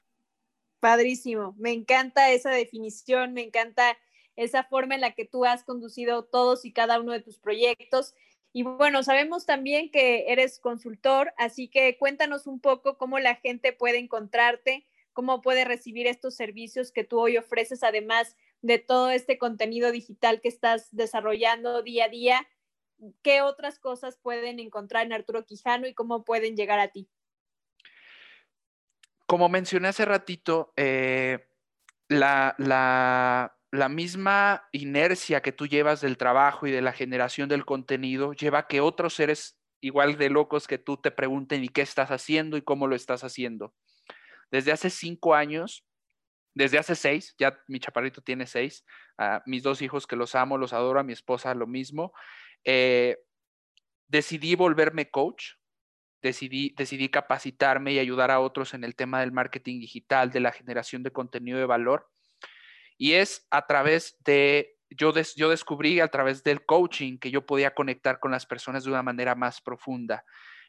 Padrísimo, me encanta esa definición, me encanta esa forma en la que tú has conducido todos y cada uno de tus proyectos y bueno, sabemos también que eres consultor, así que cuéntanos un poco cómo la gente puede encontrarte, cómo puede recibir estos servicios que tú hoy ofreces, además de todo este contenido digital que estás desarrollando día a día. ¿Qué otras cosas pueden encontrar en Arturo Quijano y cómo pueden llegar a ti? Como mencioné hace ratito, eh, la, la misma inercia que tú llevas del trabajo y de la generación del contenido lleva a que otros seres igual de locos que tú te pregunten y qué estás haciendo y cómo lo estás haciendo. Desde hace cinco años, desde hace seis, ya mi chaparrito tiene seis, a mis dos hijos que los amo, los adoro, a mi esposa lo mismo, eh, decidí volverme coach, decidí, decidí capacitarme y ayudar a otros en el tema del marketing digital, de la generación de contenido de valor. Y es a través de, yo, yo descubrí a través del coaching que yo podía conectar con las personas de una manera más profunda.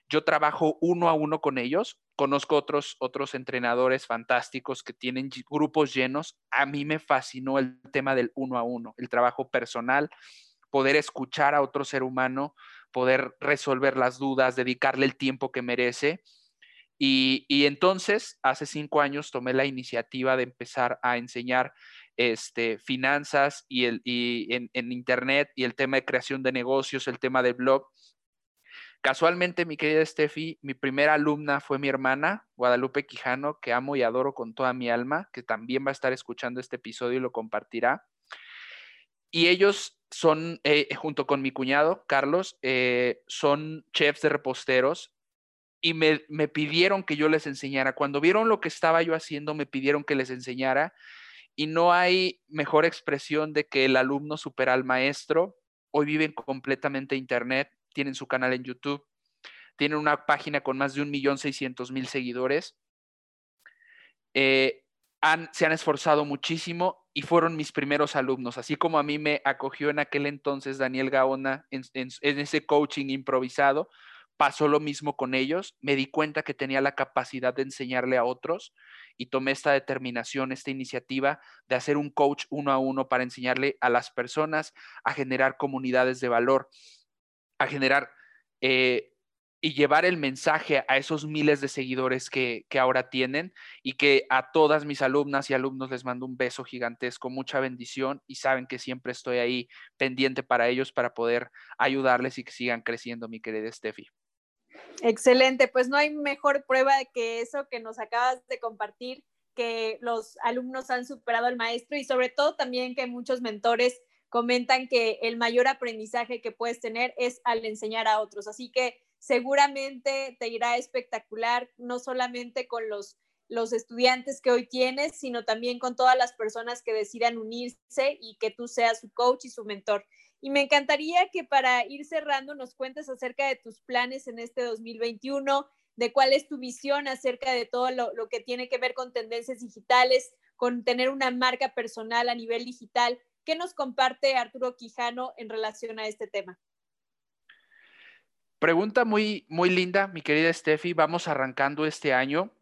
Yo trabajo uno a uno con ellos, conozco otros, otros entrenadores fantásticos que tienen grupos llenos. A mí me fascinó el tema del uno a uno, el trabajo personal, poder escuchar a otro ser humano, poder resolver las dudas, dedicarle el tiempo que merece. Y, entonces, hace cinco años tomé la iniciativa de empezar a enseñar este, finanzas y, el, en, en, Internet y el tema de creación de negocios, el tema del blog. Casualmente, mi querida Steffi, mi primera alumna fue mi hermana, Guadalupe Quijano, que amo y adoro con toda mi alma, que también va a estar escuchando este episodio y lo compartirá. Y ellos son, eh, junto con mi cuñado, Carlos, eh, son chefs de reposteros y me, me, pidieron que yo les enseñara. Cuando vieron lo que estaba yo haciendo, me pidieron que les enseñara. Y no hay mejor expresión de que el alumno supera al maestro. Hoy viven completamente internet tienen su canal en YouTube, tienen una página con más de un millón seiscientos mil seguidores. Eh, se han esforzado muchísimo y fueron mis primeros alumnos, así como a mí me acogió en aquel entonces Daniel Gaona en ese coaching improvisado, pasó lo mismo con ellos, me di cuenta que tenía la capacidad de enseñarle a otros y tomé esta determinación, esta iniciativa de hacer un coach uno a uno para enseñarle a las personas a generar comunidades de valor a generar eh, y llevar el mensaje a esos miles de seguidores que, ahora tienen y que a todas mis alumnas y alumnos les mando un beso gigantesco, mucha bendición y saben que siempre estoy ahí pendiente para ellos para poder ayudarles y que sigan creciendo, mi querida Steffi. Excelente, pues no hay mejor prueba que eso que nos acabas de compartir, que los alumnos han superado al maestro y sobre todo también que muchos mentores comentan que el mayor aprendizaje que puedes tener es al enseñar a otros. Así que seguramente te irá espectacular, no solamente con los, los estudiantes que hoy tienes, sino también con todas las personas que decidan unirse y que tú seas su coach y su mentor. Y me encantaría que para ir cerrando nos cuentes acerca de tus planes en este 2021, de cuál es tu visión acerca de todo lo, que tiene que ver con tendencias digitales, con tener una marca personal a nivel digital ¿Qué nos comparte Arturo Quijano en relación a este tema? Pregunta muy, muy linda, mi querida Steffi. Vamos arrancando este año.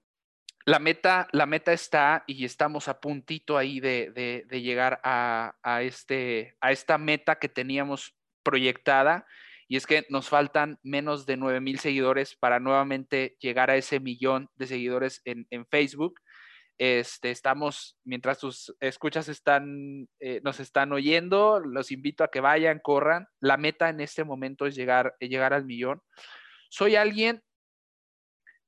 La meta, la meta está y estamos a puntito ahí de, llegar a, este, esta meta que teníamos proyectada y es que nos faltan menos de 9 mil seguidores para nuevamente llegar a ese millón de seguidores en, Facebook. Este, estamos, mientras tus escuchas están, eh, nos están oyendo, los invito a que vayan, corran. La meta en este momento es llegar, llegar al millón. Soy alguien,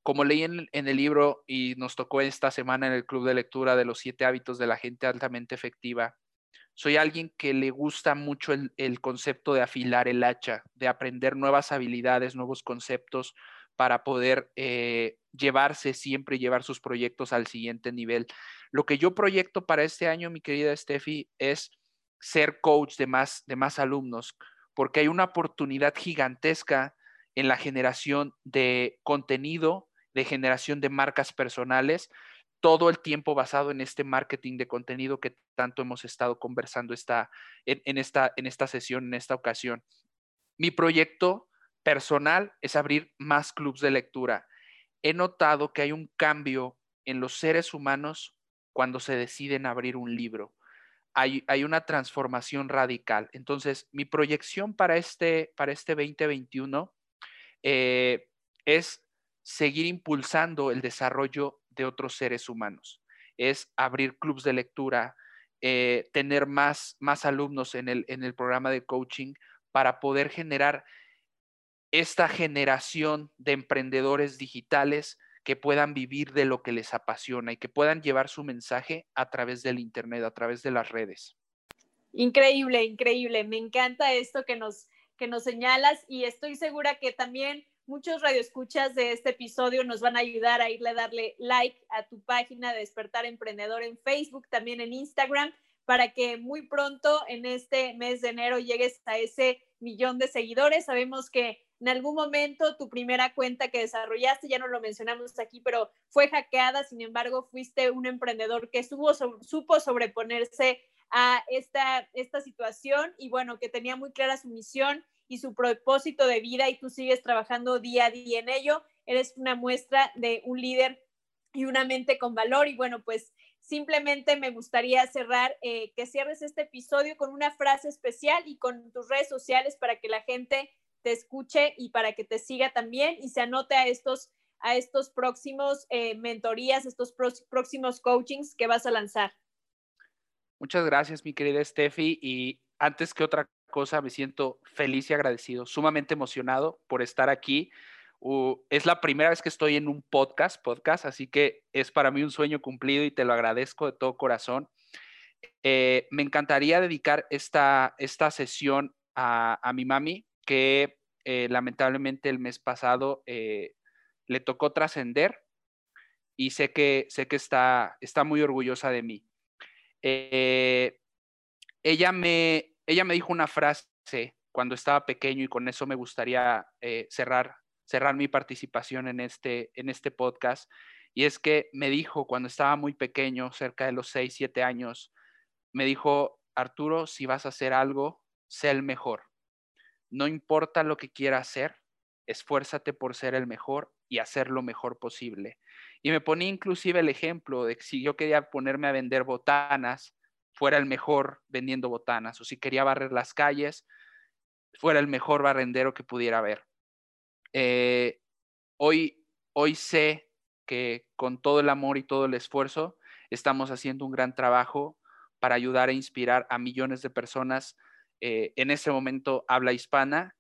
como leí en, el libro y nos tocó esta semana en el club de lectura de los siete hábitos de la gente altamente efectiva, soy alguien que le gusta mucho el, concepto de afilar el hacha, de aprender nuevas habilidades, nuevos conceptos, para poder eh, llevarse siempre y llevar sus proyectos al siguiente nivel. Lo que yo proyecto para este año, mi querida Steffi, es ser coach de más, de más alumnos, porque hay una oportunidad gigantesca en la generación de contenido, de generación de marcas personales, todo el tiempo basado en este marketing de contenido que tanto hemos estado conversando esta, en, esta, en esta sesión, en esta ocasión. Mi proyecto personal es abrir más clubs de lectura. He notado que hay un cambio en los seres humanos cuando se deciden abrir un libro. Hay, una transformación radical. Entonces, mi proyección para este, para este 2021 eh, es seguir impulsando el desarrollo de otros seres humanos. Es abrir clubs de lectura, eh, tener más, más alumnos en el, en el programa de coaching para poder generar esta generación de emprendedores digitales que puedan vivir de lo que les apasiona y que puedan llevar su mensaje a través del Internet, a través de las redes. Increíble, increíble. Me encanta esto que nos, que nos señalas y estoy segura que también muchos radioescuchas de este episodio nos van a ayudar a irle a darle like a tu página de Despertar Emprendedor en Facebook, también en Instagram, para que muy pronto en este mes de enero llegues a ese millón de seguidores. Sabemos que en algún momento tu primera cuenta que desarrollaste, ya no lo mencionamos aquí, pero fue hackeada, sin embargo, fuiste un emprendedor que supo, sobreponerse a esta, esta situación y bueno, que tenía muy clara su misión y su propósito de vida y tú sigues trabajando día a día en ello. Eres una muestra de un líder y una mente con valor y bueno, pues simplemente me gustaría cerrar, eh, que cierres este episodio con una frase especial y con tus redes sociales para que la gente te escuche y para que te siga también y se anote a estos, a estos próximos eh, mentorías, estos próximos coachings que vas a lanzar. Muchas gracias, mi querida Steffi. Y antes que otra cosa, me siento feliz y agradecido, sumamente emocionado por estar aquí. es la primera vez que estoy en un podcast, podcast, así que es para mí un sueño cumplido y te lo agradezco de todo corazón. Eh, me encantaría dedicar esta, esta sesión a, mi mami, que eh, lamentablemente el mes pasado eh, le tocó trascender y sé que, sé que está, está muy orgullosa de mí. ella me, ella me dijo una frase cuando estaba pequeño y con eso me gustaría eh, cerrar, cerrar mi participación en este, en este podcast. Y es que me dijo cuando estaba muy pequeño, cerca de los 6, 7 años, me dijo, Arturo, si vas a hacer algo, sé el mejor. No importa lo que quieras hacer, esfuérzate por ser el mejor y hacer lo mejor posible. Y me ponía inclusive el ejemplo de que si yo quería ponerme a vender botanas, fuera el mejor vendiendo botanas, o si quería barrer las calles, fuera el mejor barrendero que pudiera haber. Eh, hoy, hoy sé que con todo el amor y todo el esfuerzo estamos haciendo un gran trabajo para ayudar a inspirar a millones de personas eh, en ese momento habla hispana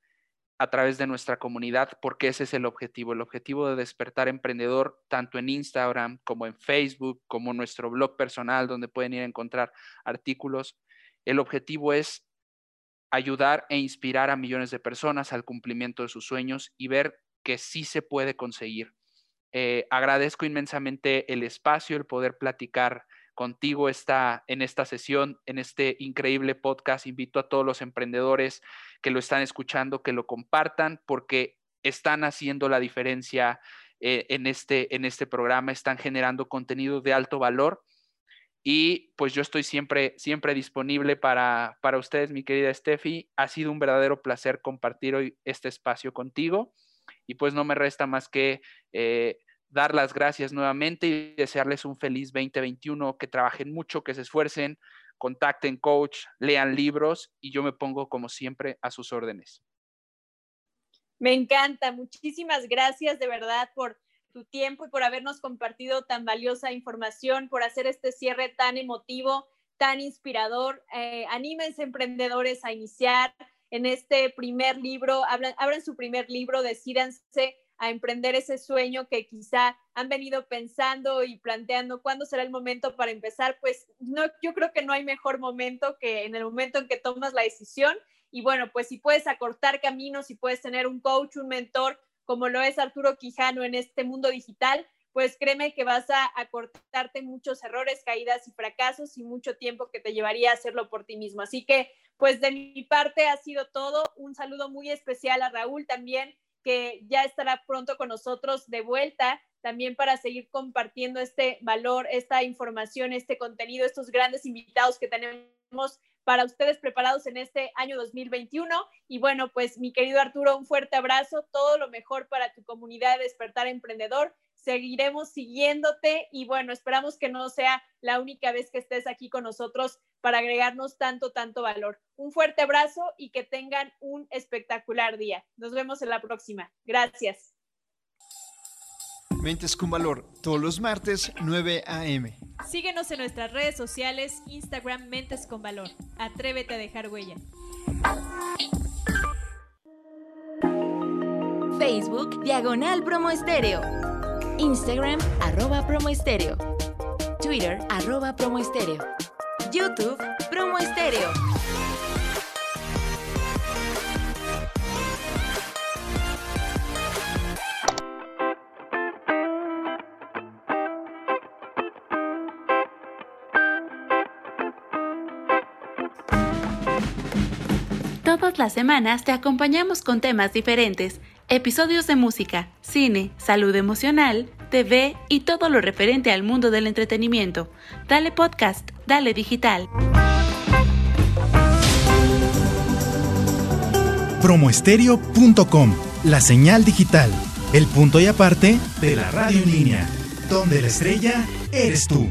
a través de nuestra comunidad, porque ese es el objetivo, el objetivo de despertar emprendedor, tanto en Instagram como en Facebook, como nuestro blog personal, donde pueden ir a encontrar artículos. El objetivo es ayudar e inspirar a millones de personas al cumplimiento de sus sueños y ver que sí se puede conseguir. Eh, agradezco inmensamente el espacio, el poder platicar contigo está en esta sesión, en este increíble podcast. Invito a todos los emprendedores que lo están escuchando que lo compartan porque están haciendo la diferencia eh, en, este, en este programa, están generando contenido de alto valor. Y pues yo estoy siempre, siempre disponible para, para ustedes, mi querida Steffi. Ha sido un verdadero placer compartir hoy este espacio contigo. Y pues no me resta más que eh, dar las gracias nuevamente y desearles un feliz 2021, que trabajen mucho, que se esfuercen, contacten coach, lean libros y yo me pongo como siempre a sus órdenes. Me encanta, muchísimas gracias de verdad por tu tiempo y por habernos compartido tan valiosa información, por hacer este cierre tan emotivo, tan inspirador. Eh, anímense emprendedores a iniciar en este primer libro, abran, abran su primer libro, decídanse a emprender ese sueño que quizá han venido pensando y planteando cuándo será el momento para empezar, pues no, yo creo que no hay mejor momento que en el momento en que tomas la decisión. Y bueno, pues si puedes acortar caminos, si puedes tener un coach, un mentor, como lo es Arturo Quijano en este mundo digital, pues créeme que vas a acortarte muchos errores, caídas y fracasos y mucho tiempo que te llevaría a hacerlo por ti mismo. Así que, pues de mi parte ha sido todo. Un saludo muy especial a Raúl también, que ya estará pronto con nosotros de vuelta también para seguir compartiendo este valor, esta información, este contenido, estos grandes invitados que tenemos para ustedes preparados en este año 2021. Y bueno, pues mi querido Arturo, un fuerte abrazo, todo lo mejor para tu comunidad de Despertar Emprendedor. Seguiremos siguiéndote y bueno, esperamos que no sea la única vez que estés aquí con nosotros para agregarnos tanto, tanto valor. Un fuerte abrazo y que tengan un espectacular día. Nos vemos en la próxima. Gracias. Mentes con Valor, todos los martes, 9 a.m. Síguenos en nuestras redes sociales, Instagram Mentes con Valor. Atrévete a dejar huella. Facebook, Diagonal Promo Estéreo. Instagram, arroba promoestereo. Twitter, arroba promoestereo. YouTube, promoestereo. Todas las semanas te acompañamos con temas diferentes episodios de música, cine, salud emocional, TV y todo lo referente al mundo del entretenimiento. Dale podcast, dale digital. Promoestereo.com, la señal digital, el punto y aparte de la radio en línea, donde la estrella eres tú.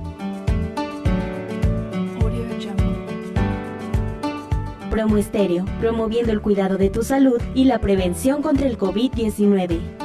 Promo Estéreo, promoviendo el cuidado de tu salud y la prevención contra el COVID-19.